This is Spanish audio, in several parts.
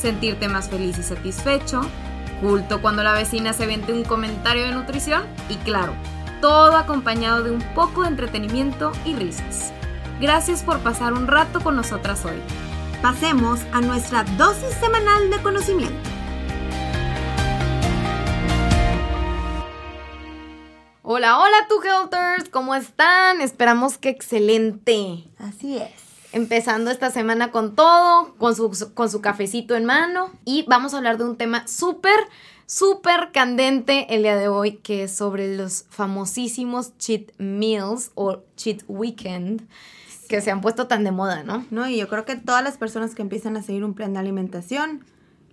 sentirte más feliz y satisfecho, culto cuando la vecina se vende un comentario de nutrición y claro, todo acompañado de un poco de entretenimiento y risas. Gracias por pasar un rato con nosotras hoy. Pasemos a nuestra dosis semanal de conocimiento. Hola, hola, tu Helters, ¿cómo están? Esperamos que excelente. Así es empezando esta semana con todo, con su, con su cafecito en mano y vamos a hablar de un tema súper, súper candente el día de hoy que es sobre los famosísimos cheat meals o cheat weekend que se han puesto tan de moda, ¿no? No, y yo creo que todas las personas que empiezan a seguir un plan de alimentación,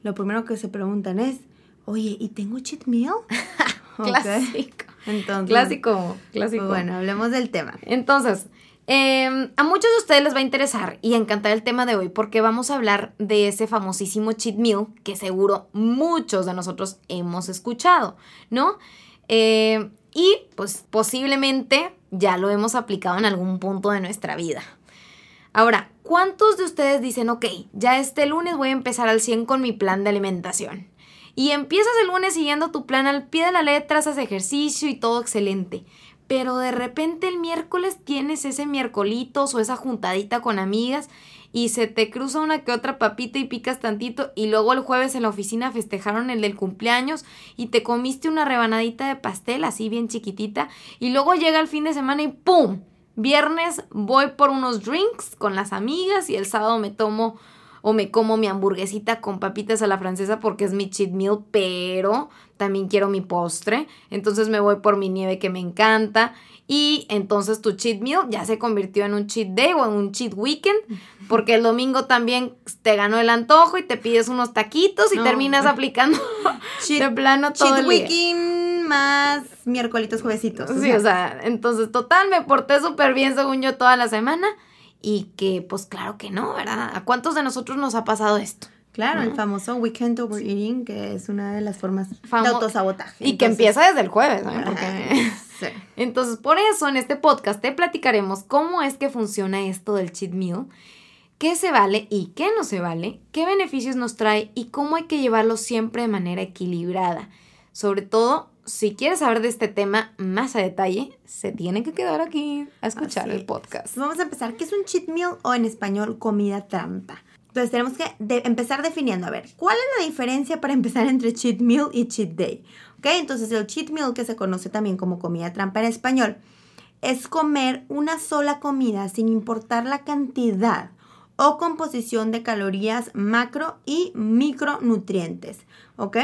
lo primero que se preguntan es, oye, ¿y tengo cheat meal? clásico. Entonces, clásico, clásico. Pues bueno, hablemos del tema. Entonces, Em, a muchos de ustedes les va a interesar y encantar el tema de hoy porque vamos a hablar de ese famosísimo cheat meal que seguro muchos de nosotros hemos escuchado, ¿no? Em, y pues posiblemente ya lo hemos aplicado en algún punto de nuestra vida. Ahora, ¿cuántos de ustedes dicen, ok, ya este lunes voy a empezar al 100 con mi plan de alimentación? Y empiezas el lunes siguiendo tu plan al pie de la letra, haces ejercicio y todo excelente pero de repente el miércoles tienes ese miércolitos o esa juntadita con amigas y se te cruza una que otra papita y picas tantito y luego el jueves en la oficina festejaron el del cumpleaños y te comiste una rebanadita de pastel así bien chiquitita y luego llega el fin de semana y ¡pum! Viernes voy por unos drinks con las amigas y el sábado me tomo o me como mi hamburguesita con papitas a la francesa porque es mi cheat meal, pero también quiero mi postre, entonces me voy por mi nieve que me encanta. Y entonces tu cheat meal ya se convirtió en un cheat day o en un cheat weekend porque el domingo también te ganó el antojo y te pides unos taquitos y terminas aplicando cheat, de plano todo cheat weekend más miércolitos juevesitos. Sí, o sea, entonces total me porté súper bien según yo toda la semana y que pues claro que no, ¿verdad? ¿A cuántos de nosotros nos ha pasado esto? Claro, el famoso weekend overeating, que es una de las formas de autosabotaje. Y que empieza desde el jueves, ¿no? Entonces, por eso en este podcast te platicaremos cómo es que funciona esto del cheat meal, qué se vale y qué no se vale, qué beneficios nos trae y cómo hay que llevarlo siempre de manera equilibrada. Sobre todo, si quieres saber de este tema más a detalle, se tiene que quedar aquí a escuchar el podcast. Vamos a empezar. ¿Qué es un cheat meal o en español comida trampa? Entonces tenemos que empezar definiendo, a ver, ¿cuál es la diferencia para empezar entre cheat meal y cheat day? ¿Ok? Entonces el cheat meal, que se conoce también como comida trampa en español, es comer una sola comida sin importar la cantidad o composición de calorías macro y micronutrientes. ¿Ok?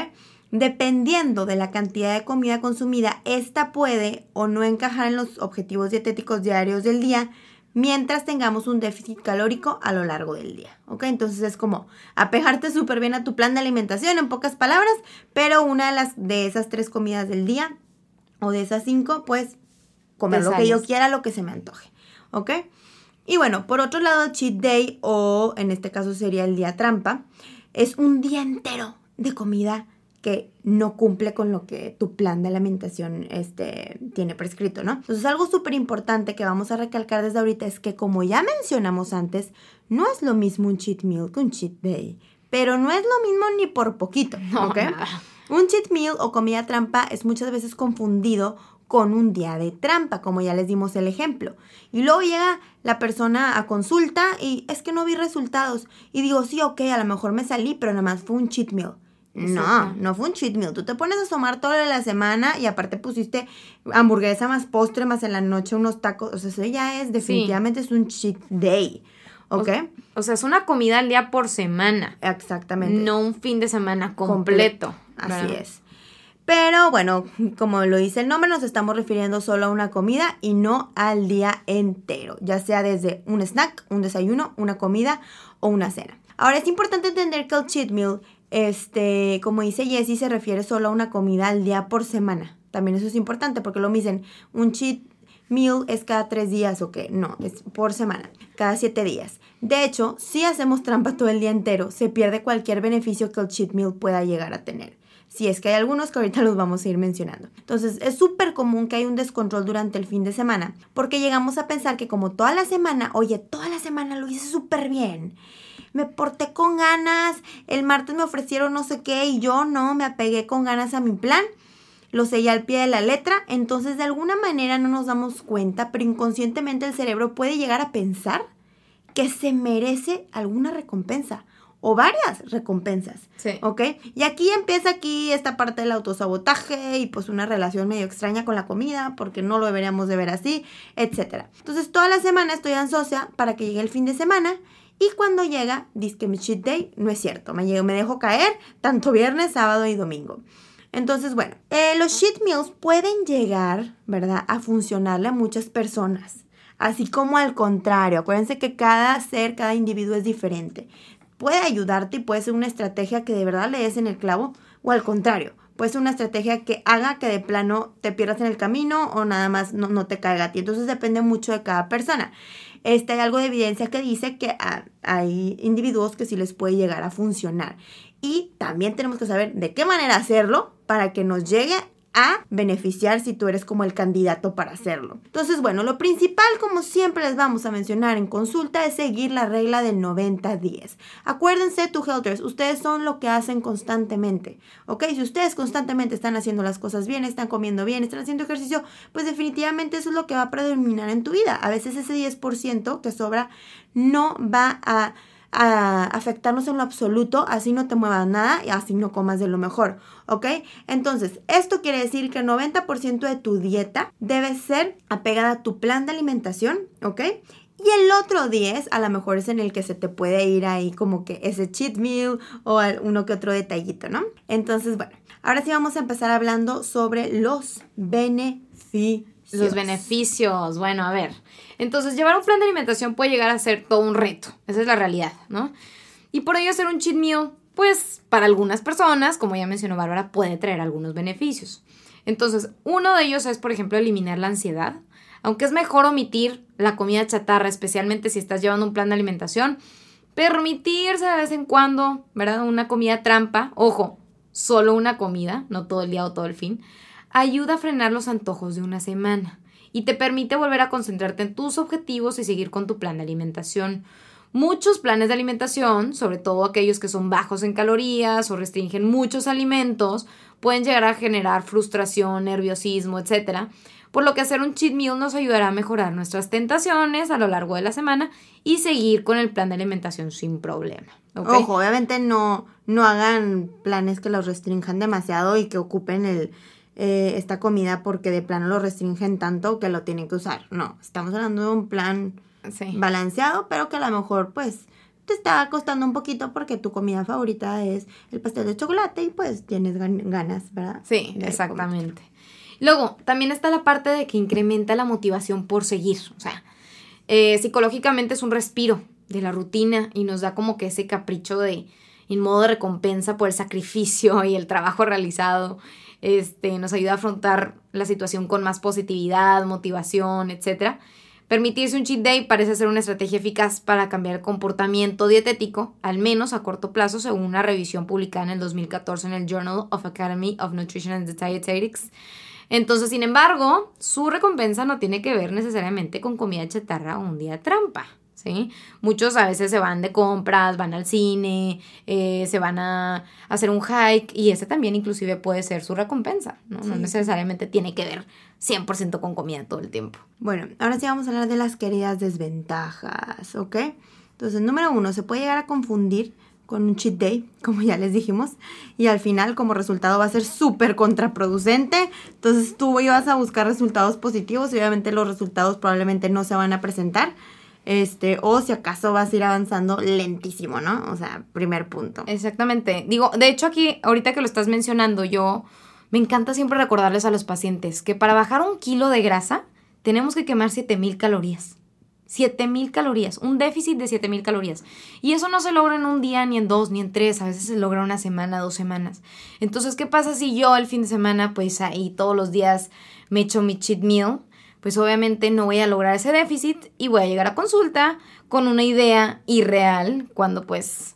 Dependiendo de la cantidad de comida consumida, esta puede o no encajar en los objetivos dietéticos diarios del día mientras tengamos un déficit calórico a lo largo del día. ¿Ok? Entonces es como apejarte súper bien a tu plan de alimentación, en pocas palabras, pero una de, las, de esas tres comidas del día o de esas cinco, pues comer lo que yo quiera, lo que se me antoje. ¿Ok? Y bueno, por otro lado, cheat day o en este caso sería el día trampa, es un día entero de comida que no cumple con lo que tu plan de alimentación este, tiene prescrito, ¿no? Entonces algo súper importante que vamos a recalcar desde ahorita es que como ya mencionamos antes, no es lo mismo un cheat meal que un cheat day, pero no es lo mismo ni por poquito, ¿ok? Un cheat meal o comida trampa es muchas veces confundido con un día de trampa, como ya les dimos el ejemplo. Y luego llega la persona a consulta y es que no vi resultados. Y digo, sí, ok, a lo mejor me salí, pero nada más fue un cheat meal. No, no fue un cheat meal. Tú te pones a tomar toda la semana y aparte pusiste hamburguesa más postre más en la noche unos tacos. O sea, eso ya es definitivamente es un cheat day. ¿Ok? O, sea, es una comida al día por semana. Exactamente. No un fin de semana completo. Así es. Pero bueno, como lo dice el nombre, nos estamos refiriendo solo a una comida y no al día entero, ya sea desde un snack, un desayuno, una comida o una cena. Ahora es importante entender que el cheat meal este, como dice Jessie, se refiere solo a una comida al día por semana. También eso es importante porque lo dicen, un cheat meal es cada tres días o qué. No, es por semana, cada siete días. De hecho, si hacemos trampa todo el día entero, se pierde cualquier beneficio que el cheat meal pueda llegar a tener. Si es que hay algunos que ahorita los vamos a ir mencionando. Entonces, es súper común que hay un descontrol durante el fin de semana, porque llegamos a pensar que como toda la semana, oye, toda la semana lo hice súper bien. Me porté con ganas, el martes me ofrecieron no sé qué y yo no, me apegué con ganas a mi plan lo sellé al pie de la letra, entonces de alguna manera no nos damos cuenta, pero inconscientemente el cerebro puede llegar a pensar que se merece alguna recompensa o varias recompensas. Sí. ¿Ok? Y aquí empieza aquí esta parte del autosabotaje y pues una relación medio extraña con la comida porque no lo deberíamos de ver así, etc. Entonces toda la semana estoy ansiosa para que llegue el fin de semana y cuando llega, dice que mi cheat day no es cierto. Me, me dejo caer tanto viernes, sábado y domingo. Entonces, bueno, eh, los cheat meals pueden llegar, ¿verdad?, a funcionarle a muchas personas. Así como al contrario, acuérdense que cada ser, cada individuo es diferente. Puede ayudarte y puede ser una estrategia que de verdad le des en el clavo, o al contrario, puede ser una estrategia que haga que de plano te pierdas en el camino o nada más no, no te caiga a ti. Entonces depende mucho de cada persona. Este, hay algo de evidencia que dice que hay individuos que sí les puede llegar a funcionar. Y también tenemos que saber de qué manera hacerlo para que nos llegue a beneficiar si tú eres como el candidato para hacerlo. Entonces, bueno, lo principal, como siempre les vamos a mencionar en consulta, es seguir la regla del 90-10. Acuérdense, tu helters, ustedes son lo que hacen constantemente, ¿ok? Si ustedes constantemente están haciendo las cosas bien, están comiendo bien, están haciendo ejercicio, pues definitivamente eso es lo que va a predominar en tu vida. A veces ese 10% que sobra no va a a afectarnos en lo absoluto, así no te muevas nada y así no comas de lo mejor, ¿ok? Entonces, esto quiere decir que el 90% de tu dieta debe ser apegada a tu plan de alimentación, ¿ok? Y el otro 10 a lo mejor es en el que se te puede ir ahí como que ese cheat meal o uno que otro detallito, ¿no? Entonces, bueno, ahora sí vamos a empezar hablando sobre los beneficios. Los beneficios, bueno, a ver. Entonces, llevar un plan de alimentación puede llegar a ser todo un reto. Esa es la realidad, ¿no? Y por ello hacer un cheat meal, pues para algunas personas, como ya mencionó Bárbara, puede traer algunos beneficios. Entonces, uno de ellos es, por ejemplo, eliminar la ansiedad. Aunque es mejor omitir la comida chatarra, especialmente si estás llevando un plan de alimentación, permitirse de vez en cuando, ¿verdad? Una comida trampa, ojo, solo una comida, no todo el día o todo el fin, ayuda a frenar los antojos de una semana y te permite volver a concentrarte en tus objetivos y seguir con tu plan de alimentación. Muchos planes de alimentación, sobre todo aquellos que son bajos en calorías o restringen muchos alimentos, pueden llegar a generar frustración, nerviosismo, etc. Por lo que hacer un cheat meal nos ayudará a mejorar nuestras tentaciones a lo largo de la semana y seguir con el plan de alimentación sin problema. Ojo, obviamente no, no hagan planes que los restrinjan demasiado y que ocupen el, eh, esta comida porque de plano lo restringen tanto que lo tienen que usar. No, estamos hablando de un plan balanceado, pero que a lo mejor pues te está costando un poquito porque tu comida favorita es el pastel de chocolate y pues tienes ganas, ¿verdad? Sí, exactamente. Luego, también está la parte de que incrementa la motivación por seguir. O sea, eh, psicológicamente es un respiro de la rutina y nos da como que ese capricho de, en modo de recompensa por el sacrificio y el trabajo realizado este, nos ayuda a afrontar la situación con más positividad, motivación, etc. Permitirse un cheat day parece ser una estrategia eficaz para cambiar el comportamiento dietético, al menos a corto plazo, según una revisión publicada en el 2014 en el Journal of Academy of Nutrition and Dietetics. Entonces, sin embargo, su recompensa no tiene que ver necesariamente con comida chatarra o un día trampa. ¿Sí? Muchos a veces se van de compras, van al cine, eh, se van a hacer un hike y ese también inclusive puede ser su recompensa, ¿no? No necesariamente tiene que ver 100% con comida todo el tiempo. Bueno, ahora sí vamos a hablar de las queridas desventajas, ¿ok? Entonces, número uno, se puede llegar a confundir con un cheat day, como ya les dijimos, y al final como resultado va a ser súper contraproducente. Entonces tú vas a buscar resultados positivos y obviamente los resultados probablemente no se van a presentar este, o si acaso vas a ir avanzando lentísimo, ¿no? O sea, primer punto. Exactamente. Digo, de hecho aquí, ahorita que lo estás mencionando, yo me encanta siempre recordarles a los pacientes que para bajar un kilo de grasa tenemos que quemar 7000 calorías. 7000 calorías, un déficit de 7000 calorías. Y eso no se logra en un día, ni en dos, ni en tres, a veces se logra una semana, dos semanas. Entonces, ¿qué pasa si yo el fin de semana, pues ahí todos los días me echo mi cheat meal? Pues obviamente no voy a lograr ese déficit y voy a llegar a consulta con una idea irreal cuando pues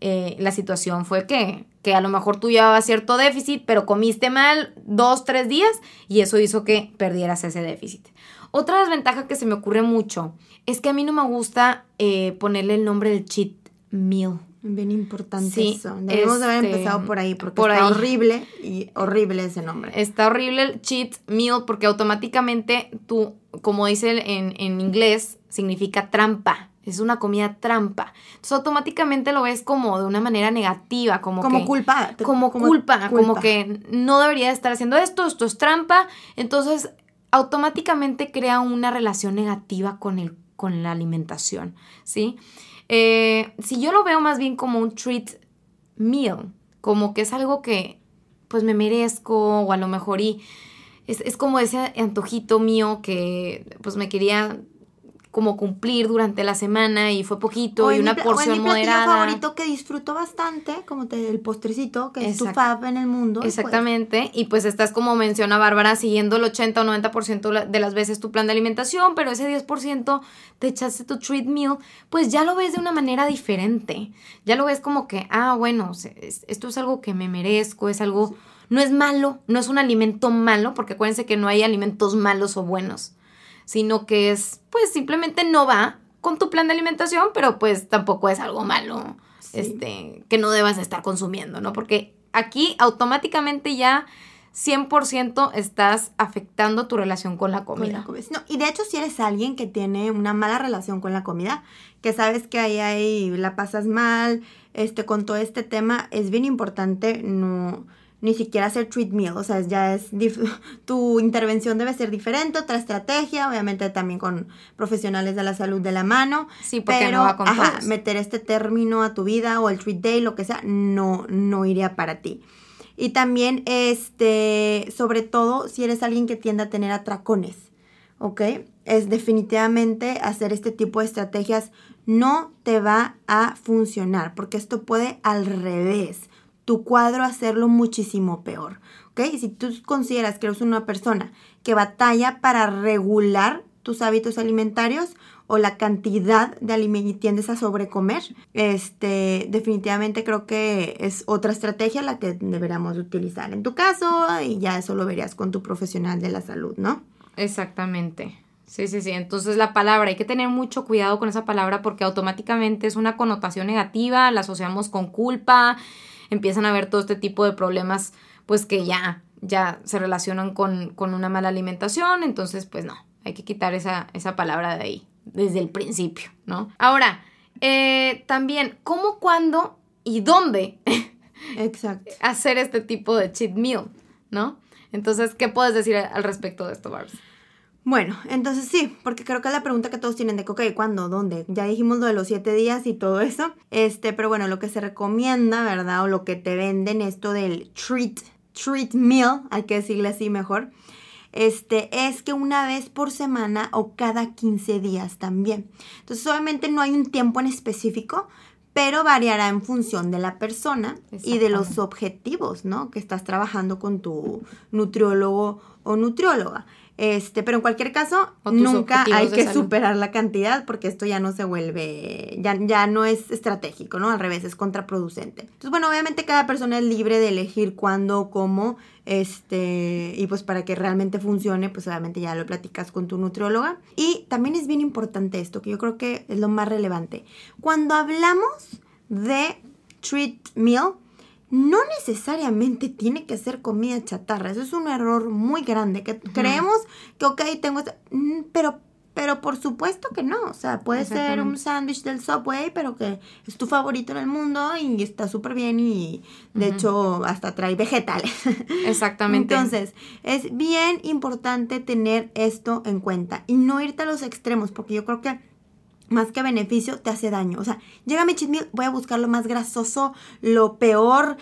eh, la situación fue que, que a lo mejor tú llevabas cierto déficit, pero comiste mal dos, tres días y eso hizo que perdieras ese déficit. Otra desventaja que se me ocurre mucho es que a mí no me gusta eh, ponerle el nombre del cheat meal. Bien importante eso. Debemos de haber este, empezado por ahí, porque está horrible y horrible ese nombre. Está horrible el cheat meal porque automáticamente tú, como dice en, en inglés, significa trampa. Es una comida trampa. Entonces automáticamente lo ves como de una manera negativa, como, como culpa. Como, culpa, como que no debería estar haciendo esto, esto es trampa. Entonces automáticamente crea una relación negativa con, el, con la alimentación, ¿sí? Eh, si yo lo veo más bien como un treat meal, como que es algo que pues me merezco o a lo mejor y es, es como ese antojito mío que pues me quería como cumplir durante la semana y fue poquito y una porción o mi moderada. favorito que disfruto bastante, como te, el postrecito, que es tu fab en el mundo. Pues Exactamente, y pues estás como menciona Bárbara, siguiendo el 80 o 90% de las veces tu plan de alimentación, pero ese 10% te echaste tu treat meal, pues ya lo ves de una manera diferente. Ya lo ves como que, ah, bueno, esto es algo que me merezco, es algo... No es malo, no es un alimento malo, porque acuérdense que no hay alimentos malos o buenos sino que es, pues simplemente no va con tu plan de alimentación, pero pues tampoco es algo malo, este, que no debas estar consumiendo, ¿no? Porque aquí automáticamente ya 100% estás afectando tu relación con la comida. No, y de hecho, si eres alguien que tiene una mala relación con la comida, que sabes que ahí, ahí la pasas mal, este, con todo este tema, es bien importante no ni siquiera hacer treat meal, o sea, ya es tu intervención debe ser diferente, otra estrategia, obviamente también con profesionales de la salud de la mano, sí, porque pero no va con ajá, meter este término a tu vida o el treat day, lo que sea, no no iría para ti. Y también este, sobre todo si eres alguien que tiende a tener atracones, ¿ok? Es definitivamente hacer este tipo de estrategias no te va a funcionar, porque esto puede al revés tu cuadro hacerlo muchísimo peor. ¿Ok? Si tú consideras que eres una persona que batalla para regular tus hábitos alimentarios o la cantidad de alimentos y tiendes a sobrecomer, este, definitivamente creo que es otra estrategia la que deberíamos utilizar en tu caso y ya eso lo verías con tu profesional de la salud, ¿no? Exactamente. Sí, sí, sí. Entonces la palabra, hay que tener mucho cuidado con esa palabra porque automáticamente es una connotación negativa, la asociamos con culpa, empiezan a ver todo este tipo de problemas, pues que ya, ya se relacionan con, una mala alimentación, entonces pues no, hay que quitar esa, esa palabra de ahí, desde el principio, ¿no? Ahora, eh, también, ¿cómo, cuándo y dónde Exacto. hacer este tipo de cheat meal, ¿no? Entonces, ¿qué puedes decir al respecto de esto, Barbs? Bueno, entonces sí, porque creo que es la pregunta que todos tienen de, ok, ¿cuándo? ¿Dónde? Ya dijimos lo de los siete días y todo eso. Este, pero bueno, lo que se recomienda, ¿verdad? O lo que te venden, esto del treat, treat meal, hay que decirle así mejor, este, es que una vez por semana o cada 15 días también. Entonces, obviamente no hay un tiempo en específico, pero variará en función de la persona y de los objetivos, ¿no? Que estás trabajando con tu nutriólogo o nutrióloga. Este, pero en cualquier caso, nunca hay que superar la cantidad porque esto ya no se vuelve, ya, ya no es estratégico, ¿no? Al revés, es contraproducente. Entonces, bueno, obviamente cada persona es libre de elegir cuándo, cómo, este, y pues para que realmente funcione, pues obviamente ya lo platicas con tu nutrióloga. Y también es bien importante esto, que yo creo que es lo más relevante. Cuando hablamos de treat meal, no necesariamente tiene que ser comida chatarra. Eso es un error muy grande. Que creemos que, ok, tengo. Mm, pero, pero por supuesto que no. O sea, puede ser un sándwich del Subway, pero que es tu favorito en el mundo y está súper bien y de hecho hasta trae vegetales. Exactamente. Entonces, es bien importante tener esto en cuenta y no irte a los extremos, porque yo creo que más que beneficio, te hace daño. O sea, llega mi cheat meal, voy a buscar lo más grasoso, lo peor,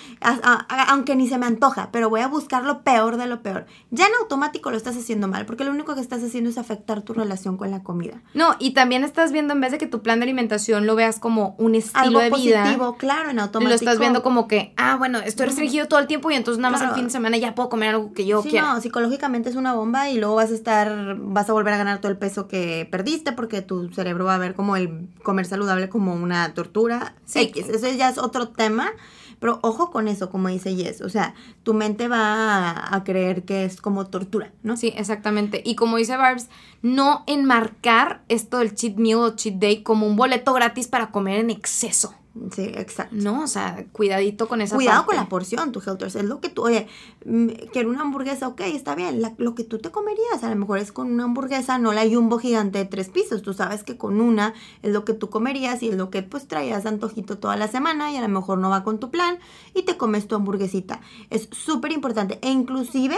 aunque ni se me antoja, pero voy a buscar lo peor de lo peor. Ya en automático lo estás haciendo mal, porque lo único que estás haciendo es afectar tu relación con la comida. No, y también estás viendo, en vez de que tu plan de alimentación lo veas como un estilo de vida. positivo, claro, en automático. Lo estás viendo como que, ah, bueno, estoy restringido todo el tiempo y entonces nada más el fin de semana ya puedo comer algo que yo sí, quiera. No, psicológicamente es una bomba y luego vas a estar, vas a volver a ganar todo el peso que perdiste porque tu cerebro va a ver como el comer saludable como una tortura. Sí. eso ya es otro tema. Pero ojo con eso, como dice Yes. O sea, tu mente va a, a, creer que es como tortura, ¿no? Sí, exactamente. Y como dice Barbs, no enmarcar esto del cheat meal o cheat day como un boleto gratis para comer en exceso. Sí, exacto. No, o sea, cuidadito con esa Cuidado con la porción, tu Helters. Es lo que tú, oye, mm, quiero una hamburguesa, ok, está bien. lo que tú te comerías, a lo mejor es con una hamburguesa, no la jumbo gigante de tres pisos. Tú sabes que con una es lo que tú comerías y es lo que pues traías antojito toda la semana y a lo mejor no va con tu plan y te comes tu hamburguesita. Es súper importante. E inclusive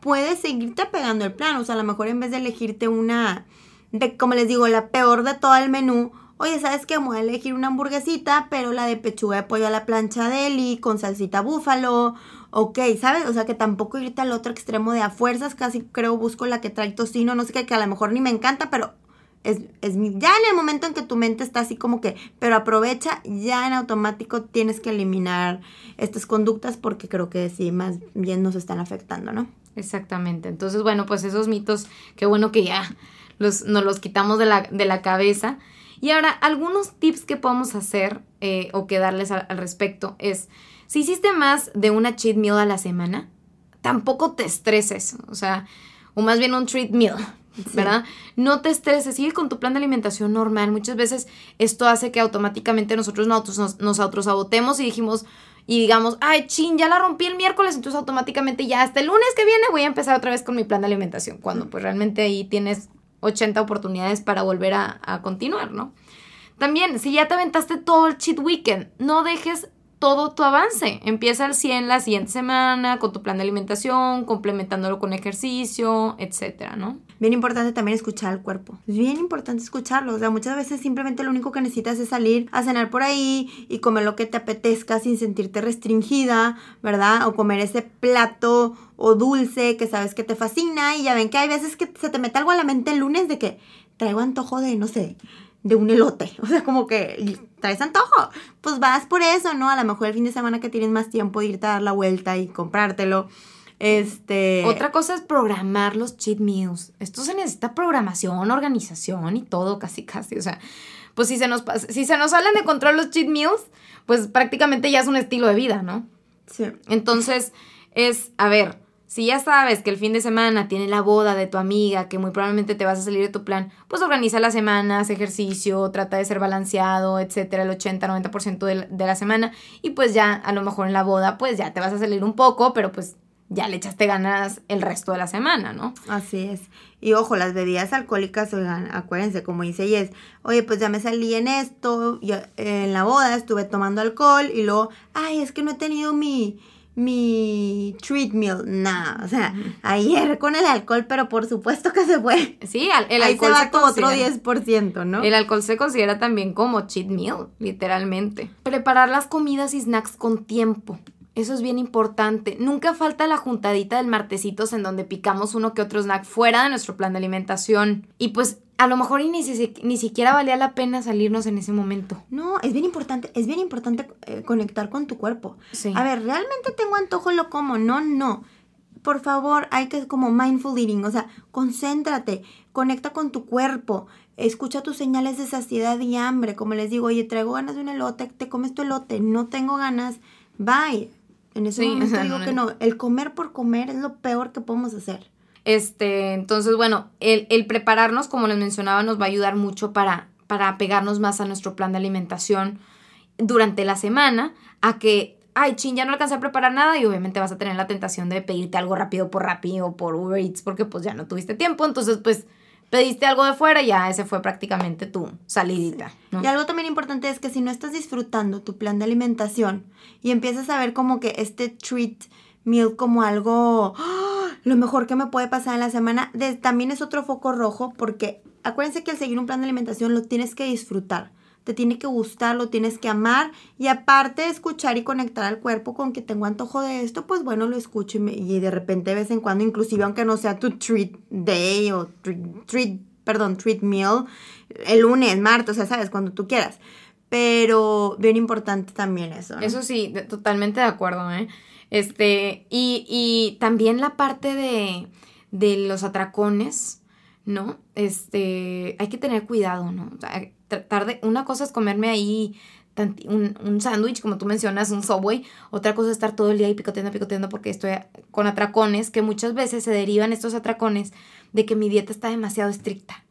puedes seguirte pegando el plan. O sea, a lo mejor en vez de elegirte una, de, como les digo, la peor de todo el menú, oye, ¿sabes qué? Voy a elegir una hamburguesita, pero la de pechuga de pollo a la plancha de Eli con salsita búfalo. Ok, ¿sabes? O sea, que tampoco irte al otro extremo de a fuerzas, casi creo busco la que trae tocino, no sé qué, que a lo mejor ni me encanta, pero es, es mi, ya en el momento en que tu mente está así como que, pero aprovecha, ya en automático tienes que eliminar estas conductas porque creo que sí, más bien nos están afectando, ¿no? Exactamente. Entonces, bueno, pues esos mitos, qué bueno que ya los, nos los quitamos de la, de la cabeza. Y ahora, algunos tips que podemos hacer eh, o que darles al, respecto es, si hiciste más de una cheat meal a la semana, tampoco te estreses, o sea, o más bien un treat meal, ¿verdad? No te estreses, sigue con tu plan de alimentación normal. Muchas veces esto hace que automáticamente nosotros nos, nos autosabotemos y dijimos, y digamos, ay, chin, ya la rompí el miércoles, entonces automáticamente ya hasta el lunes que viene voy a empezar otra vez con mi plan de alimentación, cuando pues realmente ahí tienes 80 oportunidades para volver a, a continuar, ¿no? También, si ya te aventaste todo el cheat weekend, no dejes todo tu avance. Empieza al 100 la siguiente semana con tu plan de alimentación, complementándolo con ejercicio, etcétera, ¿no? Bien importante también escuchar al cuerpo. Es bien importante escucharlo. O sea, muchas veces simplemente lo único que necesitas es salir a cenar por ahí y comer lo que te apetezca sin sentirte restringida, ¿verdad? O comer ese plato o dulce que sabes que te fascina y ya ven que hay veces que se te mete algo a la mente el lunes de que traigo antojo de, no sé, de un elote. O sea, como que traes antojo. Pues vas por eso, ¿no? A lo mejor el fin de semana que tienes más tiempo de irte a dar la vuelta y comprártelo. Este. Otra cosa es programar los cheat meals. Esto se necesita programación, organización y todo, casi, casi. O sea, pues si se nos, si se nos salen de control los cheat meals, pues prácticamente ya es un estilo de vida, ¿no? Sí. Entonces, es, a ver, si ya sabes que el fin de semana tiene la boda de tu amiga, que muy probablemente te vas a salir de tu plan, pues organiza la semana, haz ejercicio, trata de ser balanceado, etcétera, el 80-90% de, de la semana. Y pues ya, a lo mejor en la boda, pues ya te vas a salir un poco, pero pues ya le echaste ganas el resto de la semana, ¿no? Así es. Y ojo, las bebidas alcohólicas, oigan, acuérdense, como dice Yes, oye, pues ya me salí en esto, en la boda estuve tomando alcohol y luego, ay, es que no he tenido mi mi treat meal, nada, o sea, ayer con el alcohol, pero por supuesto que se fue. Sí, el alcohol se, va otro 10%, ¿no? El alcohol se considera también como cheat meal, literalmente. Preparar las comidas y snacks con tiempo. Eso es bien importante. Nunca falta la juntadita del martesitos en donde picamos uno que otro snack fuera de nuestro plan de alimentación. Y pues a lo mejor ni, ni, siquiera valía la pena salirnos en ese momento. No, es bien importante, es bien importante eh, conectar con tu cuerpo. Sí. A ver, ¿realmente tengo antojo lo como? No, no. Por favor, hay que como mindful eating, o sea, concéntrate, conecta con tu cuerpo, escucha tus señales de saciedad y hambre, como les digo, oye, traigo ganas de un elote, te comes tu elote, no tengo ganas, bye. En ese momento digo que no, el comer por comer es lo peor que podemos hacer. Este, entonces, bueno, el, prepararnos, como les mencionaba, nos va a ayudar mucho para, para pegarnos más a nuestro plan de alimentación durante la semana, a que, ay, chin, ya no alcancé a preparar nada y obviamente vas a tener la tentación de pedirte algo rápido por Rappi o por Uber Eats porque pues ya no tuviste tiempo, entonces pues pediste algo de fuera y ya ese fue prácticamente tu salidita. Y algo también importante es que si no estás disfrutando tu plan de alimentación y empiezas a ver como que este treat meal como algo... ¡ah! lo mejor que me puede pasar en la semana. también es otro foco rojo porque acuérdense que al seguir un plan de alimentación lo tienes que disfrutar. Te tiene que gustar, lo tienes que amar y aparte escuchar y conectar al cuerpo con que tengo antojo de esto, pues bueno, lo escucho y, de repente de vez en cuando, inclusive aunque no sea tu treat day o treat, perdón, treat meal, el lunes, martes, o sea, sabes, cuando tú quieras. Pero bien importante también eso. Eso sí, totalmente de acuerdo, ¿eh? Este, y, y también la parte de, de los atracones, ¿no? Este, hay que tener cuidado, ¿no? O sea, tratar una cosa es comerme ahí un, un sándwich, como tú mencionas, un subway. Otra cosa es estar todo el día ahí picoteando, picoteando porque estoy con atracones, que muchas veces se derivan estos atracones de que mi dieta está demasiado estricta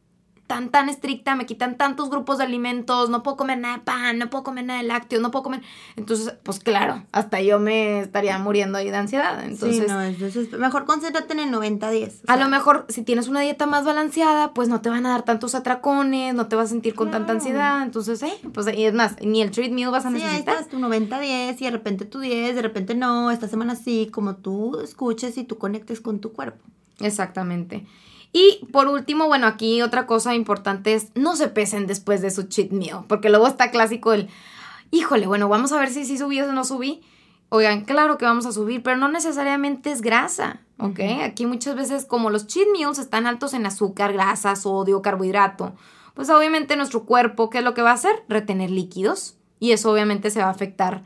tan, tan estricta, me quitan tantos grupos de alimentos, no puedo comer nada de pan, no puedo comer nada de lácteos, no puedo comer. Entonces, pues claro, hasta yo me estaría muriendo ahí de ansiedad. Entonces, sí, no, entonces mejor concéntrate en el 90-10. A lo mejor, si tienes una dieta más balanceada, pues no te van a dar tantos atracones, no te vas a sentir con tanta ansiedad. Entonces, eh, pues, y es más, ni el treat meal vas a necesitar. Sí, ahí estás, tu 90-10 y de repente tu 10, de repente no, esta semana sí, como tú escuches y tú conectes con tu cuerpo. Exactamente. Y por último, bueno, aquí otra cosa importante es no se pesen después de su cheat meal, porque luego está clásico el, híjole, bueno, vamos a ver si sí subí o no subí. Oigan, claro que vamos a subir, pero no necesariamente es grasa, ¿ok? Aquí muchas veces como los cheat meals están altos en azúcar, grasa, sodio, carbohidrato, pues obviamente nuestro cuerpo, ¿qué es lo que va a hacer? Retener líquidos y eso obviamente se va a afectar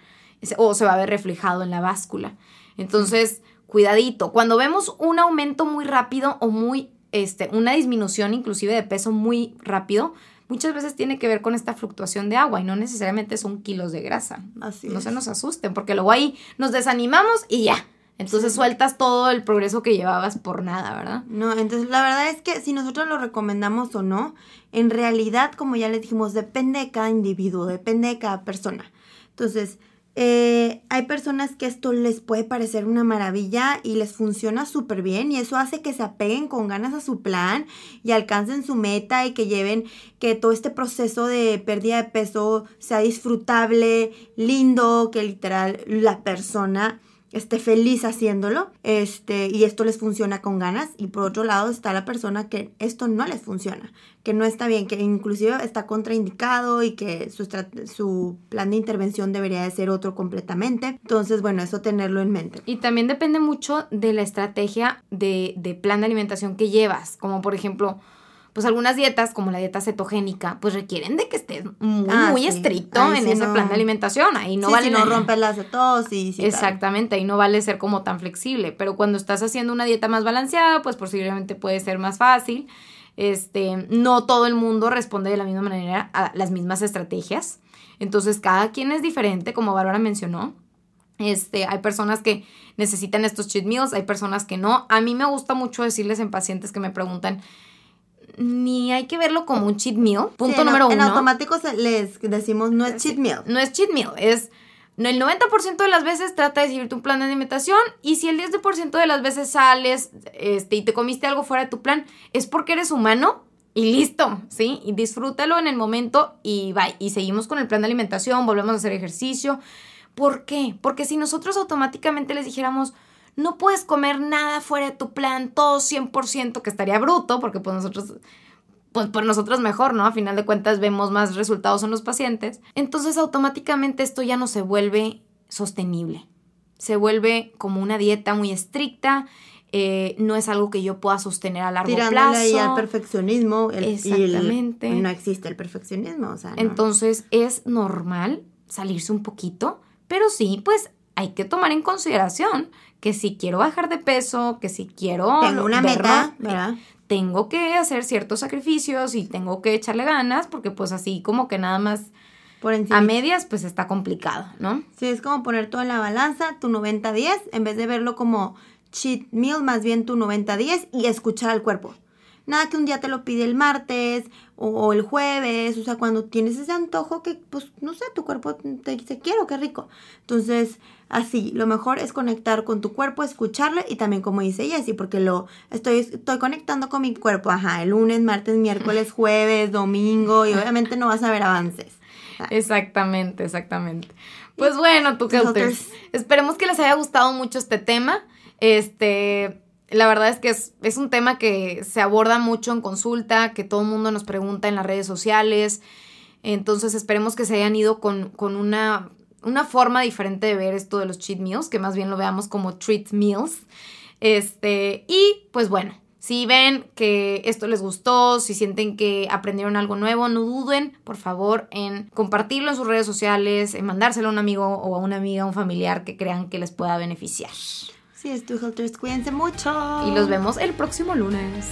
o se va a ver reflejado en la báscula. Entonces, cuidadito, cuando vemos un aumento muy rápido o muy este, una disminución inclusive de peso muy rápido, muchas veces tiene que ver con esta fluctuación de agua y no necesariamente son kilos de grasa. Así no se nos asusten, porque luego ahí nos desanimamos y ya. Entonces sueltas todo el progreso que llevabas por nada, ¿verdad? No, entonces la verdad es que si nosotros lo recomendamos o no, en realidad, como ya les dijimos, depende de cada individuo, depende de cada persona. Entonces, eh, hay personas que esto les puede parecer una maravilla y les funciona súper bien y eso hace que se apeguen con ganas a su plan y alcancen su meta y que lleven que todo este proceso de pérdida de peso sea disfrutable, lindo, que literal la persona esté feliz haciéndolo, este, y esto les funciona con ganas, y por otro lado está la persona que esto no les funciona, que no está bien, que inclusive está contraindicado y que su, su plan de intervención debería de ser otro completamente. Entonces, bueno, eso tenerlo en mente. Y también depende mucho de la estrategia de, de plan de alimentación que llevas, como por ejemplo, pues algunas dietas, como la dieta cetogénica, pues requieren de que estés muy, ah, muy estricto en ese plan de alimentación. Ahí no vale. Si no rompes la cetosis. Exactamente, ahí no vale ser como tan flexible. Pero cuando estás haciendo una dieta más balanceada, pues posiblemente puede ser más fácil. Este, no todo el mundo responde de la misma manera a las mismas estrategias. Entonces, cada quien es diferente, como Bárbara mencionó. Este, hay personas que necesitan estos cheat meals, hay personas que no. A mí me gusta mucho decirles en pacientes que me preguntan, ni hay que verlo como un cheat meal. Punto número uno. En automático les decimos no es cheat meal. No es cheat meal, es el 90% de las veces trata de seguir tu plan de alimentación y si el 10% de las veces sales este, y te comiste algo fuera de tu plan, es porque eres humano y listo, ¿sí? Y disfrútalo en el momento y bye. Y seguimos con el plan de alimentación, volvemos a hacer ejercicio. ¿Por qué? Porque si nosotros automáticamente les dijéramos, no puedes comer nada fuera de tu plan, todo 100%, que estaría bruto, porque pues nosotros, pues por nosotros mejor, ¿no? A final de cuentas vemos más resultados en los pacientes. Entonces automáticamente esto ya no se vuelve sostenible. Se vuelve como una dieta muy estricta, eh, no es algo que yo pueda sostener a largo Tirándole plazo. ahí al perfeccionismo. Exactamente. no existe el perfeccionismo, o sea. Entonces es normal salirse un poquito, pero sí, pues hay que tomar en consideración que si quiero bajar de peso, que si quiero... Tengo una meta, ¿verdad? Tengo que hacer ciertos sacrificios y tengo que echarle ganas porque pues así como que nada más Por a medias pues está complicado, ¿no? Sí, es como poner todo en la balanza, tu 90-10, en vez de verlo como cheat meal, más bien tu 90-10 y escuchar al cuerpo. Nada que un día te lo pide el martes o, el jueves, o sea, cuando tienes ese antojo que, pues, no sé, tu cuerpo te dice, quiero, qué rico. Entonces, así, lo mejor es conectar con tu cuerpo, escucharle y también como dice Jessie, porque lo estoy, estoy conectando con mi cuerpo, ajá, el lunes, martes, miércoles, jueves, domingo y obviamente no vas a ver avances. Exactamente, exactamente. Pues bueno, tú, Kelters, esperemos que les haya gustado mucho este tema. Este, La verdad es que es, es un tema que se aborda mucho en consulta, que todo el mundo nos pregunta en las redes sociales. Entonces esperemos que se hayan ido con, con una, una forma diferente de ver esto de los cheat meals, que más bien lo veamos como treat meals. Este, y pues bueno, si ven que esto les gustó, si sienten que aprendieron algo nuevo, no duden, por favor, en compartirlo en sus redes sociales, en mandárselo a un amigo o a una amiga, a un familiar que crean que les pueda beneficiar. Sí, es tu cuídense mucho. Y los vemos el próximo lunes.